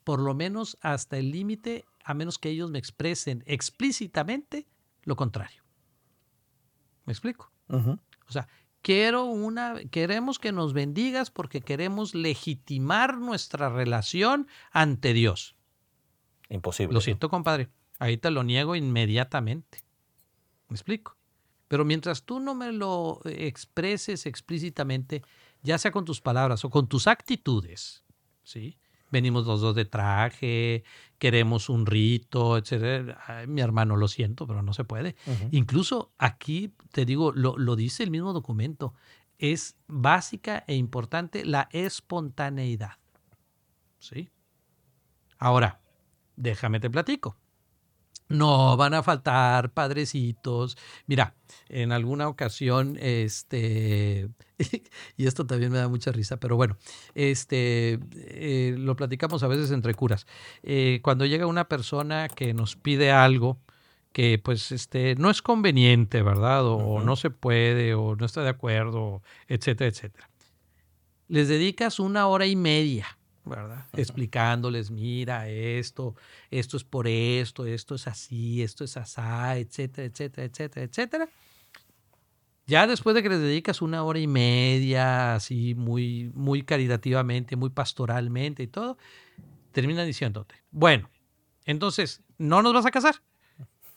por lo menos hasta el límite, a menos que ellos me expresen explícitamente lo contrario. ¿Me explico? O sea, Quiero una, queremos que nos bendigas porque queremos legitimar nuestra relación ante Dios. Imposible. Lo siento, compadre. Ahí te lo niego inmediatamente. ¿Me explico? Pero mientras tú no me lo expreses explícitamente, ya sea con tus palabras o con tus actitudes, ¿sí? Venimos los dos de traje, queremos un rito, etc. mi hermano, lo siento, pero no se puede. Incluso aquí, te digo, lo, lo, dice el mismo documento, es básica e importante la espontaneidad. ¿Sí? Ahora, déjame te platico. No van a faltar padrecitos. Mira, en alguna ocasión, este, y esto también me da mucha risa, pero bueno, este, eh, lo platicamos a veces entre curas. Eh, cuando llega una persona que nos pide algo que pues este, no es conveniente, ¿verdad? O, no se puede, o no está de acuerdo, etcétera, etcétera. Les dedicas una hora y media ¿verdad? Explicándoles, mira, esto, esto es por esto, esto es así, esto es asá, etcétera, etcétera, etcétera, etcétera. Ya después de que les dedicas una hora y media, así muy, muy caritativamente, muy pastoralmente y todo, terminan diciéndote, bueno, entonces, ¿no nos vas a casar?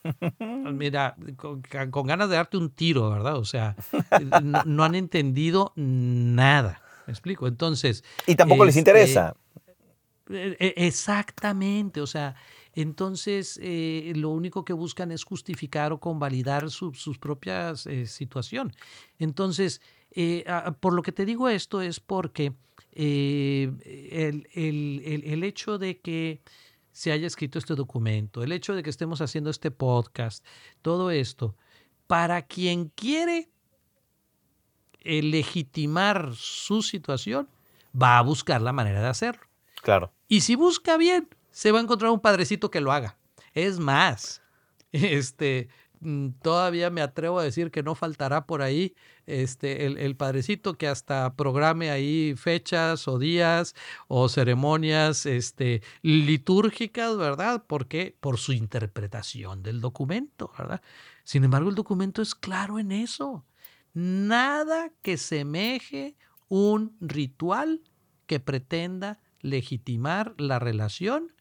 Mira, con, ganas de darte un tiro, ¿verdad? O sea, no han entendido nada. ¿Me explico? Entonces. Y tampoco les este, interesa. E, e, exactamente, o sea, entonces eh, lo único que buscan es justificar o convalidar su, sus propias eh, situación. Entonces, eh, por lo que te digo esto es porque el, el, el, hecho de que se haya escrito este documento, el hecho de que estemos haciendo este podcast, todo esto, para quien quiere legitimar su situación, va a buscar la manera de hacerlo. Claro. Y si busca bien, se va a encontrar un padrecito que lo haga. Es más, este, mm, todavía me atrevo a decir que no faltará por ahí este, el, padrecito que hasta programe ahí fechas o días o ceremonias este, litúrgicas, ¿verdad? Porque por su interpretación del documento, ¿verdad? Sin embargo, el documento es claro en eso nada que semeje un ritual que pretenda legitimar la relación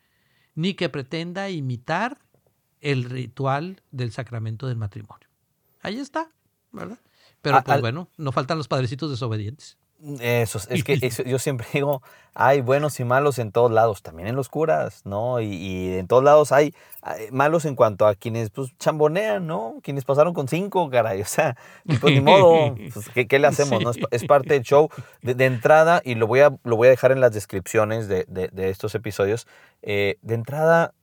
ni que pretenda imitar el ritual del sacramento del matrimonio. Ahí está, ¿verdad? Pero pues bueno, no faltan los padrecitos desobedientes. Eso, es que yo siempre digo, hay buenos y malos en todos lados, también en los curas, ¿no? Y, en todos lados hay, malos en cuanto a quienes, pues, chambonean, ¿no? Quienes pasaron con cinco, caray, o sea, pues ni modo, pues, ¿qué, le hacemos, no? Es, parte del show. De, entrada, y lo voy, a, lo voy a dejar en las descripciones de, de, estos episodios, eh, de entrada,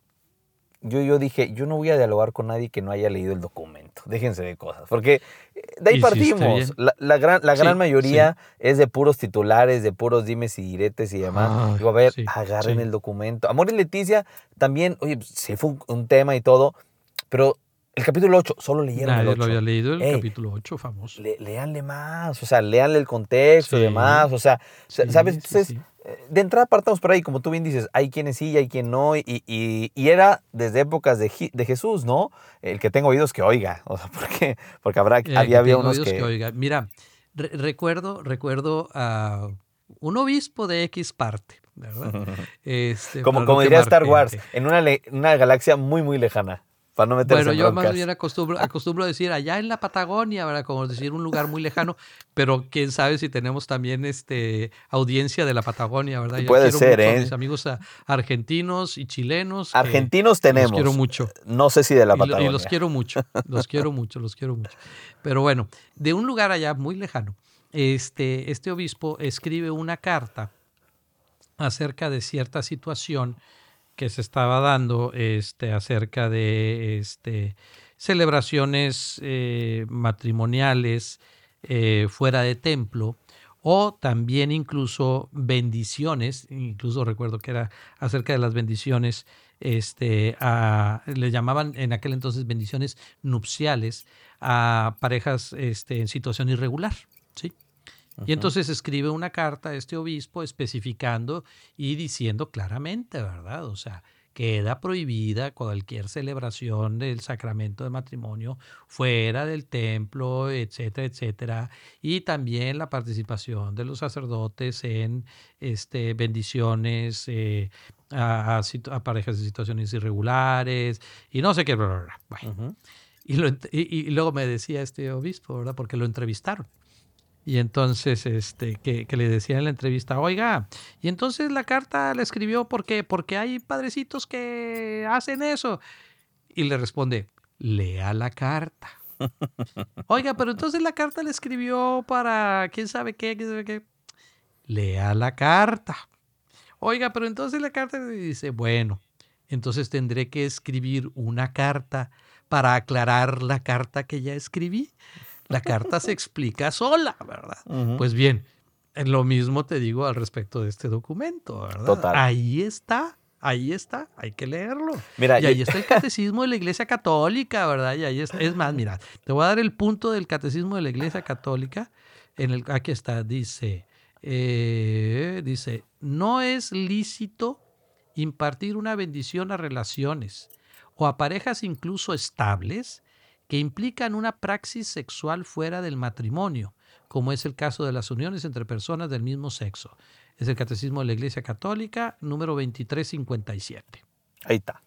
yo, yo dije, yo no voy a dialogar con nadie que no haya leído el documento. Déjense de cosas. Porque eh, de ahí partimos. La, gran, la gran mayoría es de puros titulares, de puros dimes y diretes y demás. Digo, a ver, agarren el documento. Amor y Leticia también, oye, pues, sí fue un, tema y todo, pero El capítulo 8, solo leyeron Nadie el 8. lo había leído, el Ey, capítulo 8, famoso. le- léanle más, o sea, léanle el contexto y demás, o sea, ¿sabes? Entonces, de entrada partamos por ahí, como tú bien dices, hay quienes sí y hay quien no, y, y- y era desde épocas de, de Jesús, ¿no? El que tenga oídos que oiga, o sea, porque, porque habrá, que había, había tengo unos oídos que... oiga. Mira, re- recuerdo, recuerdo a un obispo de X parte, ¿verdad? Este, Como, como diría Star Wars, en una, una galaxia muy, muy lejana, para no meterse Bueno, en yo más bien acostumbro, acostumbro a decir allá en la Patagonia, ¿verdad? Como decir un lugar muy lejano, pero quién sabe si tenemos también este audiencia de la Patagonia, ¿verdad? Yo Puede ser, mucho a ¿eh? mis amigos argentinos y chilenos. Argentinos Los tenemos, quiero mucho. no sé si de la Y, lo- y Patagonia. los quiero mucho, los quiero mucho, los quiero mucho. Pero bueno, de un lugar allá muy lejano, este, este obispo escribe una carta acerca de cierta situación que se estaba dando este, acerca de este, celebraciones eh, matrimoniales eh, fuera de templo o también incluso bendiciones, incluso recuerdo que era acerca de las bendiciones, este, a- le llamaban en aquel entonces bendiciones nupciales a parejas este, en situación irregular. ¿sí? Y entonces escribe una carta a este obispo especificando y diciendo claramente, ¿verdad? O sea, queda prohibida cualquier celebración del sacramento de matrimonio fuera del templo, etcétera, etcétera. Y también la participación de los sacerdotes en este, bendiciones eh, a, a parejas en situaciones irregulares y no sé qué. bla, bla, bla. Bueno, lo y- y luego me decía este obispo, ¿verdad? Porque lo entrevistaron. Y entonces, este, que, que le decía en la entrevista, oiga, y entonces la carta la escribió porque, porque hay padrecitos que hacen eso. Y le responde, lea la carta. Oiga, pero entonces la carta la escribió para quién sabe qué, quién sabe qué. Lea la carta. Oiga, pero entonces la carta dice, bueno, entonces tendré que escribir una carta para aclarar la carta que ya escribí. La carta se explica sola, ¿verdad? Pues bien, lo mismo te digo al respecto de este documento, ¿verdad? Total. Ahí está, ahí está, hay que leerlo. Mira, Y ahí está el catecismo de la Iglesia Católica, ¿verdad? Y ahí está. Es más, mira, te voy a dar el punto del catecismo de la Iglesia Católica. En el, aquí está, dice, eh, dice, no es lícito impartir una bendición a relaciones o a parejas incluso estables que implican una praxis sexual fuera del matrimonio, como es el caso de las uniones entre personas del mismo sexo. Es el Catecismo de la Iglesia Católica, número 2357. Ahí está.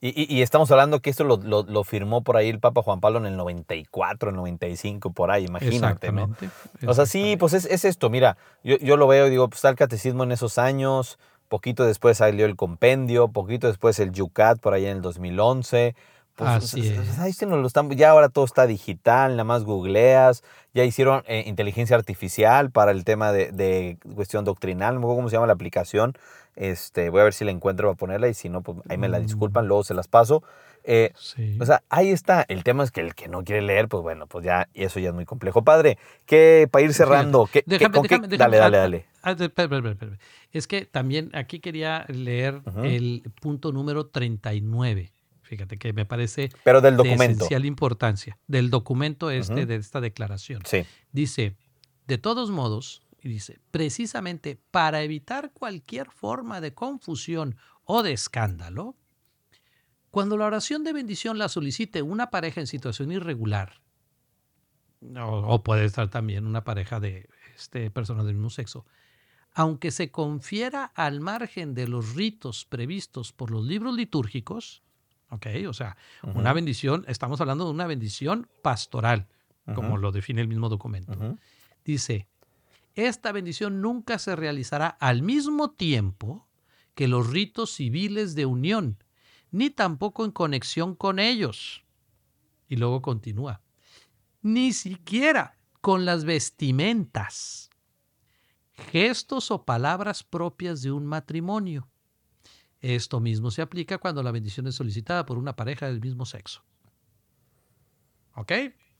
Y, y- y estamos hablando que esto lo, lo- lo firmó por ahí el Papa Juan Pablo en el 94, el 95, por ahí, imagínate, ¿no? Exactamente. O sea, sí, pues es, es esto, mira, yo, yo lo veo y digo, pues está el catecismo en esos años, poquito después salió el compendio, poquito después el Yucat por allá en el 2011. Pues, Así es. ahí se nos lo están- ya ahora todo está digital, nada más googleas, ya hicieron eh, inteligencia artificial para el tema de, de cuestión doctrinal, no me acuerdo cómo se llama la aplicación, este, voy a ver si la encuentro para ponerla y si no, pues ahí me la Mm. disculpan, luego se las paso. Eh, Sí. o sea, ahí está. El tema es que el que no quiere leer, pues bueno, pues ya, y eso ya es muy complejo. Padre, que para ir cerrando, ¿qué, Déjame, con qué- déjame, déjame- dale, dale, ah, dale. ah, de- espera, espera, espera, espera. Es que también aquí quería leer el punto número 39. Fíjate que me parece Pero del de esencial importancia del documento este, de esta declaración. Sí. Dice, de todos modos, dice, precisamente para evitar cualquier forma de confusión o de escándalo, cuando la oración de bendición la solicite una pareja en situación irregular, o, o puede estar también una pareja de este, personas del mismo sexo, aunque se confiera al margen de los ritos previstos por los libros litúrgicos, ¿ok? O sea, una bendición, estamos hablando de una bendición pastoral, como lo define el mismo documento. Dice, esta bendición nunca se realizará al mismo tiempo que los ritos civiles de unión, ni tampoco en conexión con ellos. Y luego continúa, ni siquiera con las vestimentas, gestos o palabras propias de un matrimonio. Esto mismo se aplica cuando la bendición es solicitada por una pareja del mismo sexo. ¿Ok?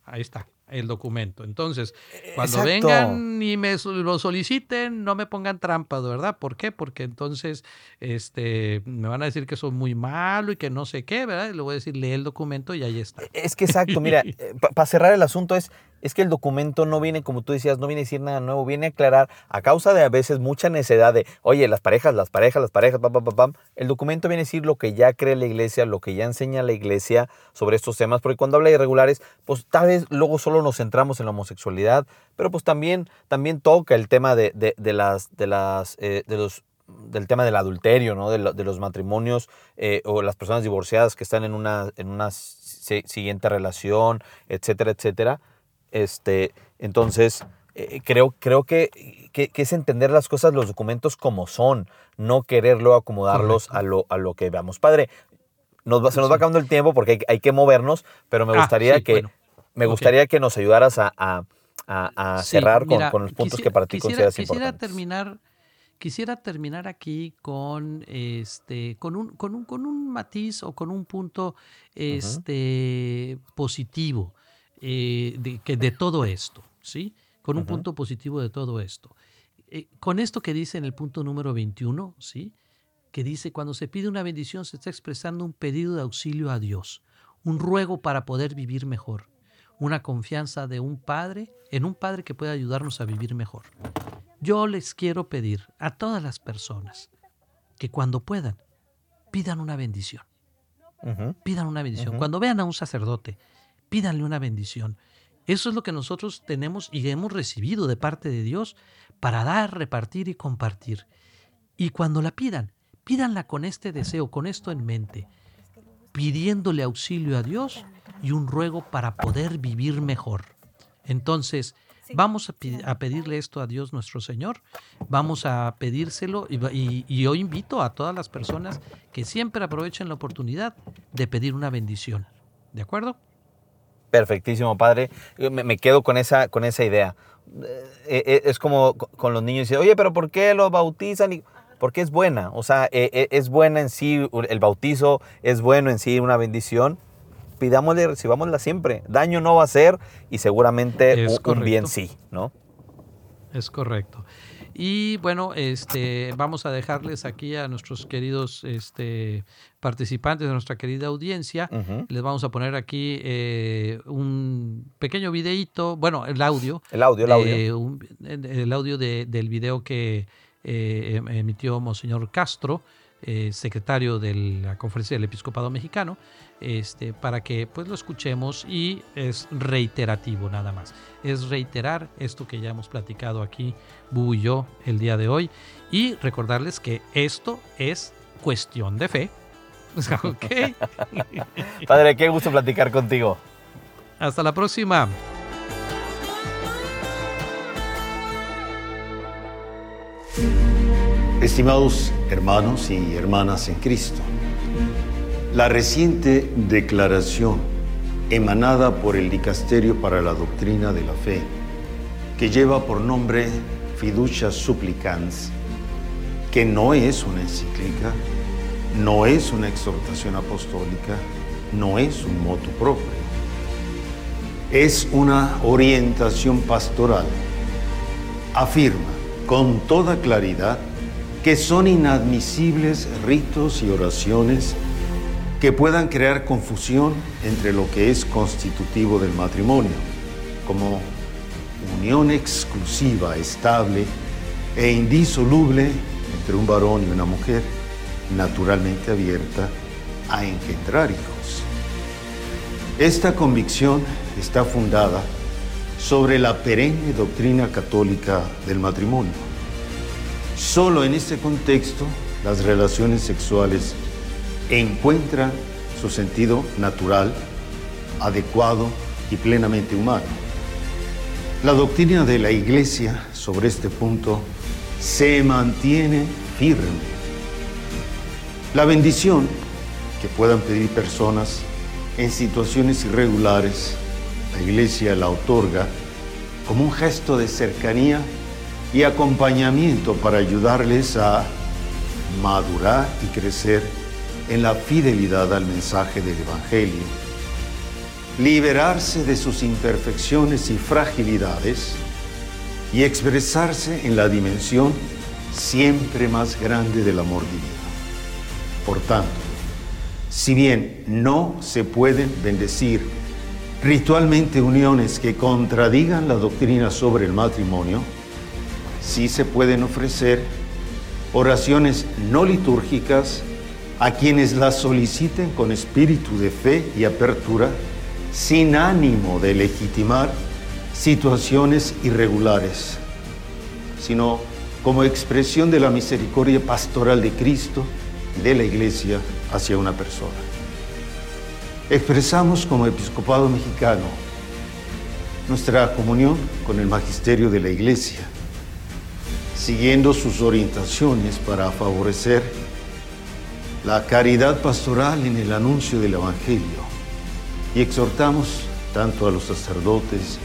Ahí está. el documento. Entonces, cuando vengan y me lo soliciten, no me pongan trampas, ¿verdad? ¿Por qué? Porque entonces este, me van a decir que soy muy malo y que no sé qué, ¿verdad? Y le voy a decir, lee el documento y ahí está. Es que exacto, mira, eh, para cerrar el asunto es, es que el documento no viene, como tú decías, no viene a decir nada nuevo, viene a aclarar a causa de a veces mucha necedad de, oye, las parejas, las parejas, las parejas, pam, pam, pam, pam. El documento viene a decir lo que ya cree la iglesia, lo que ya enseña la iglesia sobre estos temas, porque cuando habla de irregulares, pues tal vez luego solo nos centramos en la homosexualidad, pero pues también, también toca el tema de, de, las, de las, eh, de los del tema del adulterio, ¿no? de, los matrimonios eh, o las personas divorciadas que están en una, en una siguiente relación, etcétera, etcétera. Este, entonces, eh, creo, creo que, que, es entender las cosas, los documentos como son, no quererlo acomodarlos a lo, a lo que veamos. Padre, nos se nos va acabando el tiempo porque hay, que movernos, pero me ah, gustaría, que, me gustaría que nos ayudaras a, a, cerrar con, con, los puntos que para ti quisiera, quisiera Terminar, quisiera terminar aquí con, este, con, un, con, un, con un matiz o con un punto este, positivo. Eh, de, que de todo esto, ¿sí? Con un punto positivo de todo esto. Eh, con esto que dice en el punto número 21, ¿sí? Que dice, cuando se pide una bendición se está expresando un pedido de auxilio a Dios, un ruego para poder vivir mejor, una confianza de un padre en un padre que puede ayudarnos a vivir mejor. Yo les quiero pedir a todas las personas que cuando puedan, pidan una bendición. Pidan una bendición. Cuando vean a un sacerdote pídanle una bendición. Eso es lo que nosotros tenemos y hemos recibido de parte de Dios para dar, repartir y compartir. Y cuando la pidan, pídanla con este deseo, con esto en mente, pidiéndole auxilio a Dios y un ruego para poder vivir mejor. Entonces, vamos a, pedirle esto a Dios nuestro Señor, vamos a pedírselo y, y yo invito a todas las personas que siempre aprovechen la oportunidad de pedir una bendición. ¿De acuerdo? Perfectísimo, padre. Me, quedo con esa, con esa idea. Eh, eh, es como con los niños, oye, pero ¿por qué lo bautizan? Porque es buena, o sea, eh, es buena en sí, el bautizo es bueno en sí, una bendición. Pidámosle, recibámosla siempre. Daño no va a ser y seguramente un bien sí, ¿no? Es correcto. Y bueno, este, vamos a dejarles aquí a nuestros queridos este, participantes de nuestra querida audiencia. Les vamos a poner aquí eh, un pequeño videíto, bueno, el audio. El audio, el audio. el audio del video que eh, em, emitió Monseñor Castro, eh, secretario de la Conferencia del Episcopado Mexicano este, para que pues lo escuchemos y es reiterativo nada más. Es reiterar esto que ya hemos platicado aquí, Bu y yo, el día de hoy, y recordarles que esto es cuestión de fe. Padre, qué gusto platicar contigo. Hasta la próxima. Estimados hermanos y hermanas en Cristo, la reciente declaración emanada por el Dicasterio para la Doctrina de la Fe, que lleva por nombre Fiducia Supplicans, que no es una encíclica, no es una exhortación apostólica, no es un moto propio. Es una orientación pastoral. Afirma con toda claridad que son inadmisibles ritos y oraciones que puedan crear confusión entre lo que es constitutivo del matrimonio, como unión exclusiva, estable e indisoluble entre un varón y una mujer, naturalmente abierta a engendrar hijos. Esta convicción está fundada sobre la perenne doctrina católica del matrimonio. Solo en este contexto las relaciones sexuales encuentra su sentido natural, adecuado y plenamente humano. La doctrina de la Iglesia sobre este punto se mantiene firme. La bendición que puedan pedir personas en situaciones irregulares, la Iglesia la otorga como un gesto de cercanía y acompañamiento para ayudarles a madurar y crecer en la fidelidad al mensaje del Evangelio. liberarse de sus imperfecciones y fragilidades y expresarse en la dimensión siempre más grande del amor divino. Por tanto, si bien no se pueden bendecir ritualmente uniones que contradigan la doctrina sobre el matrimonio, sí se pueden ofrecer oraciones no litúrgicas a quienes las soliciten con espíritu de fe y apertura, sin ánimo de legitimar situaciones irregulares, sino como expresión de la misericordia pastoral de Cristo y de la Iglesia hacia una persona. Expresamos como episcopado mexicano nuestra comunión con el magisterio de la Iglesia, siguiendo sus orientaciones para favorecer la caridad pastoral en el anuncio del Evangelio. Y exhortamos tanto a los sacerdotes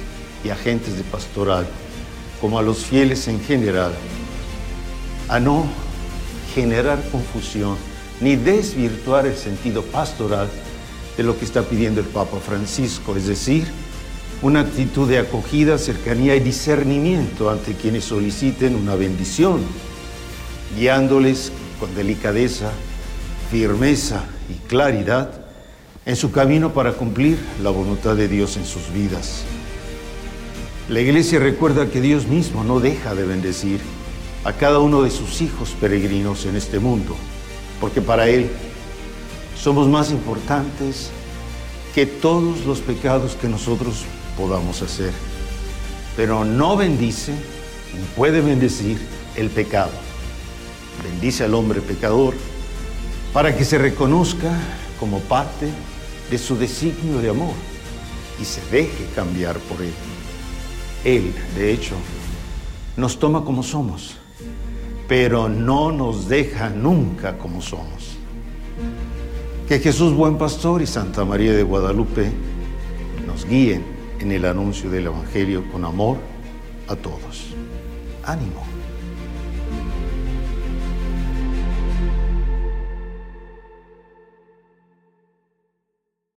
y agentes de pastoral como a los fieles en general a no generar confusión ni desvirtuar el sentido pastoral de lo que está pidiendo el Papa Francisco, es decir, una actitud de acogida, cercanía y discernimiento ante quienes soliciten una bendición, guiándoles con delicadeza, firmeza y claridad en su camino para cumplir la voluntad de Dios en sus vidas. La iglesia recuerda que Dios mismo no deja de bendecir a cada uno de sus hijos peregrinos en este mundo, porque para Él somos más importantes que todos los pecados que nosotros podamos hacer. Pero no bendice ni puede bendecir el pecado. Bendice al hombre pecador para que se reconozca como parte de su designio de amor y se deje cambiar por Él. Él, de hecho, nos toma como somos, pero no nos deja nunca como somos. Que Jesús buen pastor y Santa María de Guadalupe nos guíen en el anuncio del Evangelio con amor a todos. Ánimo.